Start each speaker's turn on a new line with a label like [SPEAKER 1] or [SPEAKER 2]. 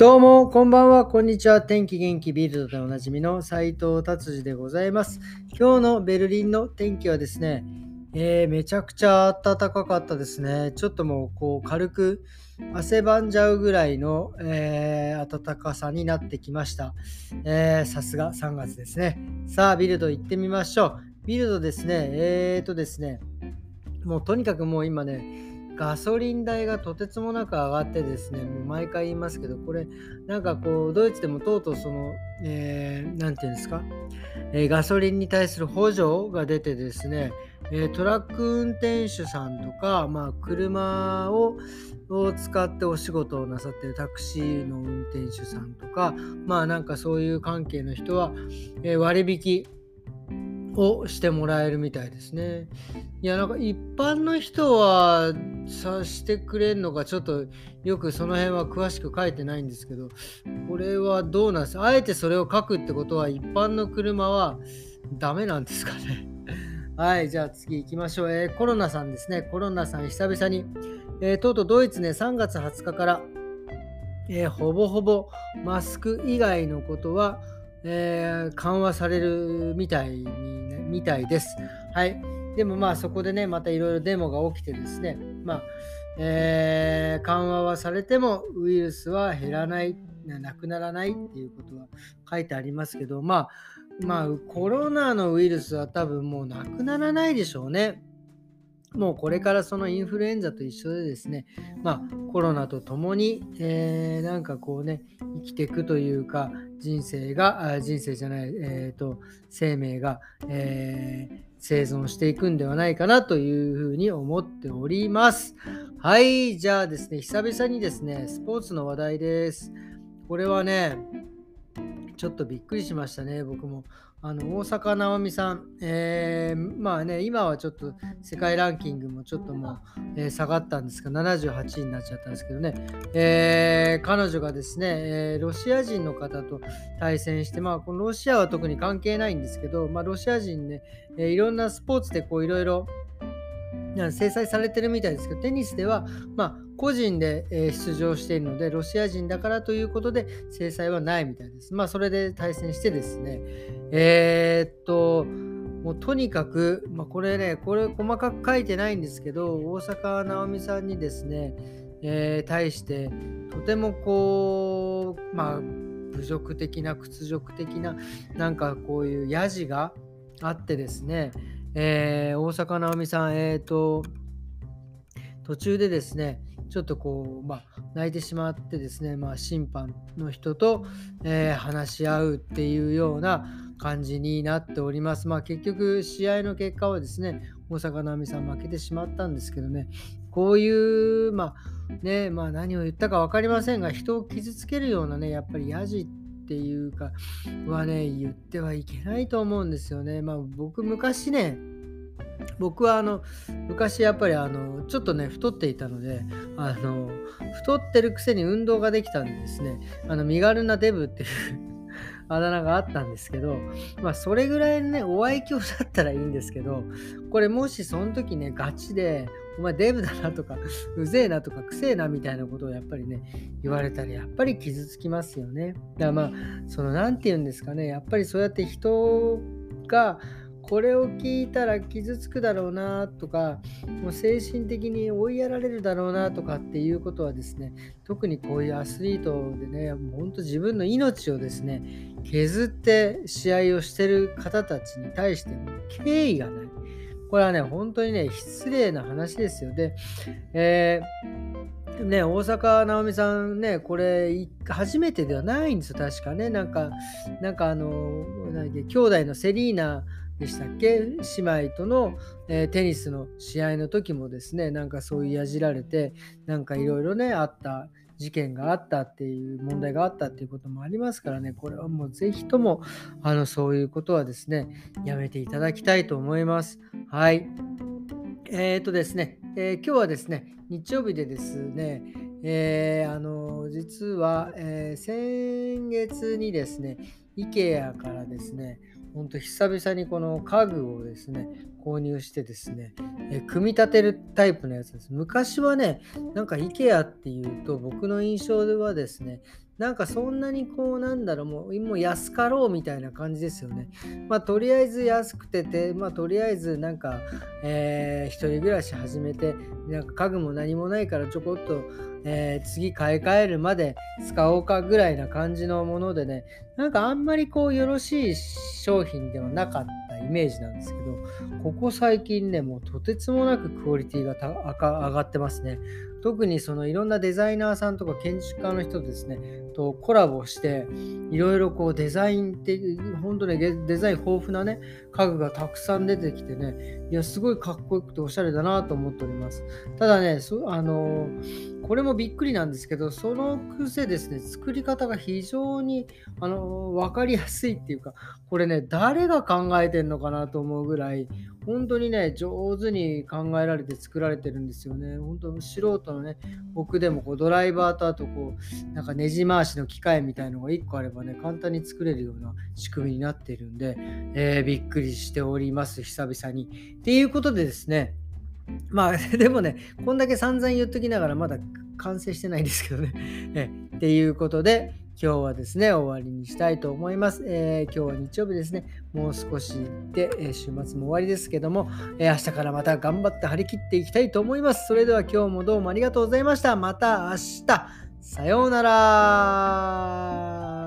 [SPEAKER 1] どうも、こんばんは、こんにちは。天気元気ビルドでおなじみの斉藤達治でございます。今日のベルリンの天気はですね、えー、めちゃくちゃ暖かかったですね。ちょっともうこう軽く汗ばんじゃうぐらいの、えー、暖かさになってきました。さすが3月ですね。さあ、ビルド行ってみましょう。ビルドですね、えーとですね、もうとにかくもう今ね、ガソリン代がとてつもなく上がってですね、もう毎回言いますけど、これ、なんかこう、ドイツでもとうとうその、えー、て言うんですか、えー、ガソリンに対する補助が出てですね、え、トラック運転手さんとか、まあ、車をを使ってお仕事をなさってるタクシーの運転手さんとか、まあなんかそういう関係の人は、え割引をしてもらえるみたいですね。いや、なんか一般の人はさしてくれんのか、ちょっとよくその辺は詳しく書いてないんですけど、これはどうなんですあえてそれを書くってことは一般の車はダメなんですかね？はい、じゃあ次行きましょう。えー、コロナさんですね。コロナさん久々に、えー、とうとうドイツね、3月20日から、えー、ほぼほぼマスク以外のことは、えー、緩和されるみたいに、ね、みたいです。はい。でもまあそこでね、またいろいろデモが起きてですね、まあ、えー、緩和はされてもウイルスは減らない、なくならないっていうことは書いてありますけど、まあ、まあ、コロナのウイルスは多分もうなくならないでしょうね。もうこれからそのインフルエンザと一緒でですね、まあ、コロナと共に、えー、なんかこうね、生きていくというか、人生が、人生じゃない、えーと、生命が、えー、生存していくんではないかなというふうに思っております。はい、じゃあですね、久々にですね、スポーツの話題です。これはね、ちょっとびっくりしましたね、僕も。あの大坂なおみさん、えー、まあね、今はちょっと世界ランキングもちょっともう、えー、下がったんですが、78位になっちゃったんですけどね、えー、彼女がですね、えロシア人の方と対戦して、まあ、このロシアは特に関係ないんですけど、まあ、ロシア人ね、えいろんなスポーツでこういろいろ制裁されてるみたいですけど、テニスでは、まあ、個人で出場しているので、ロシア人だからということで制裁はないみたいです。まあ、それで対戦してですね、えー、っと、もうとにかく、まあ、これね、これ細かく書いてないんですけど、大坂なおみさんにですね、えー、対して、とてもこう、まあ、侮辱的な、屈辱的な、なんかこういうヤジがあってですね、えー、大坂なおみさん、えっ、ー、と、途中でですね、ちょっとこう、まあ、泣いてしまってですね、まあ、審判の人と、えー、話し合うっていうような感じになっております。まあ、結局、試合の結果はですね、大坂なおみさん負けてしまったんですけどね、こういう、まあ、ね、まあ、何を言ったか分かりませんが、人を傷つけるようなね、やっぱりヤジっていうかはね言ってはいけないと思うんですよね。まあ僕昔ね僕はあの昔やっぱりあのちょっとね太っていたのであの太ってるくせに運動ができたんでですねあの身軽なデブっていう あだ名があったんですけど、まあそれぐらいのね、お愛嬌だったらいいんですけど、これもしその時ね、ガチで、お前デブだなとか、うぜえなとか、くせえなみたいなことをやっぱりね、言われたらやっぱり傷つきますよね。だからまあ、その何て言うんですかね、やっぱりそうやって人が、これを聞いたら傷つくだろうなとかもう精神的に追いやられるだろうなとかっていうことはですね特にこういうアスリートでね本当自分の命をですね削って試合をしてる方たちに対しても敬意がないこれはね本当にね失礼な話ですよ。で、えーね、大坂なおみさんね、これ、初めてではないんですよ、確かね。なんか、なんかあの、兄弟のセリーナでしたっけ？姉妹との、えー、テニスの試合の時もですねなんかそういうやじられてなんかいろいろねあった事件があったっていう問題があったっていうこともありますからね。これはもうぜひともあのそういうことはですねやめていただきたいと思います。はい。えーとですね、えー、今日はですね日曜日でですねえー、あの実は、えー、先月にですね IKEA からですね本当久々にこの家具をですね、購入してですね、え組み立てるタイプのやつです。昔はね、なんか IKEA っていうと僕の印象ではですね、なんかそんなにこうなんだろうもうもう安かろうみたいな感じですよね。まあとりあえず安くててまあとりあえずなんか、えー、一人暮らし始めてなんか家具も何もないからちょこっと、えー、次買い替えるまで使おうかぐらいな感じのものでねなんかあんまりこうよろしい商品ではなかったイメージなんですけどここ最近ねもうとてつもなくクオリティが上がってますね。特にそのいろんなデザイナーさんとか建築家の人ですね、とコラボして、いろいろこうデザインって、本当ね、デザイン豊富なね、家具がたくさん出てきてね、いや、すごいかっこよくておしゃれだなと思っております。ただね、あのこれもびっくりなんですけど、そのくせですね、作り方が非常に、あの分かりやすいっていうか、これね、誰が考えてんのかなと思うぐらい、本当にね、上手に考えられて作られてるんですよね。本当、素人のね、僕でもこうドライバーとあとこう、なんかネジ回しの機械みたいのが1個あればね、簡単に作れるような仕組みになっているんで、えー、びっくりしております、久々に。っていうことでですね、まあ、でもね、こんだけ散々言っときながらまだ完成してないんですけどね。えっていうことで、今日はですね、終わりにしたいと思います。えー、今日は日曜日ですね、もう少しで、えー、週末も終わりですけども、えー、明日からまた頑張って張り切っていきたいと思います。それでは今日もどうもありがとうございました。また明日、さようなら。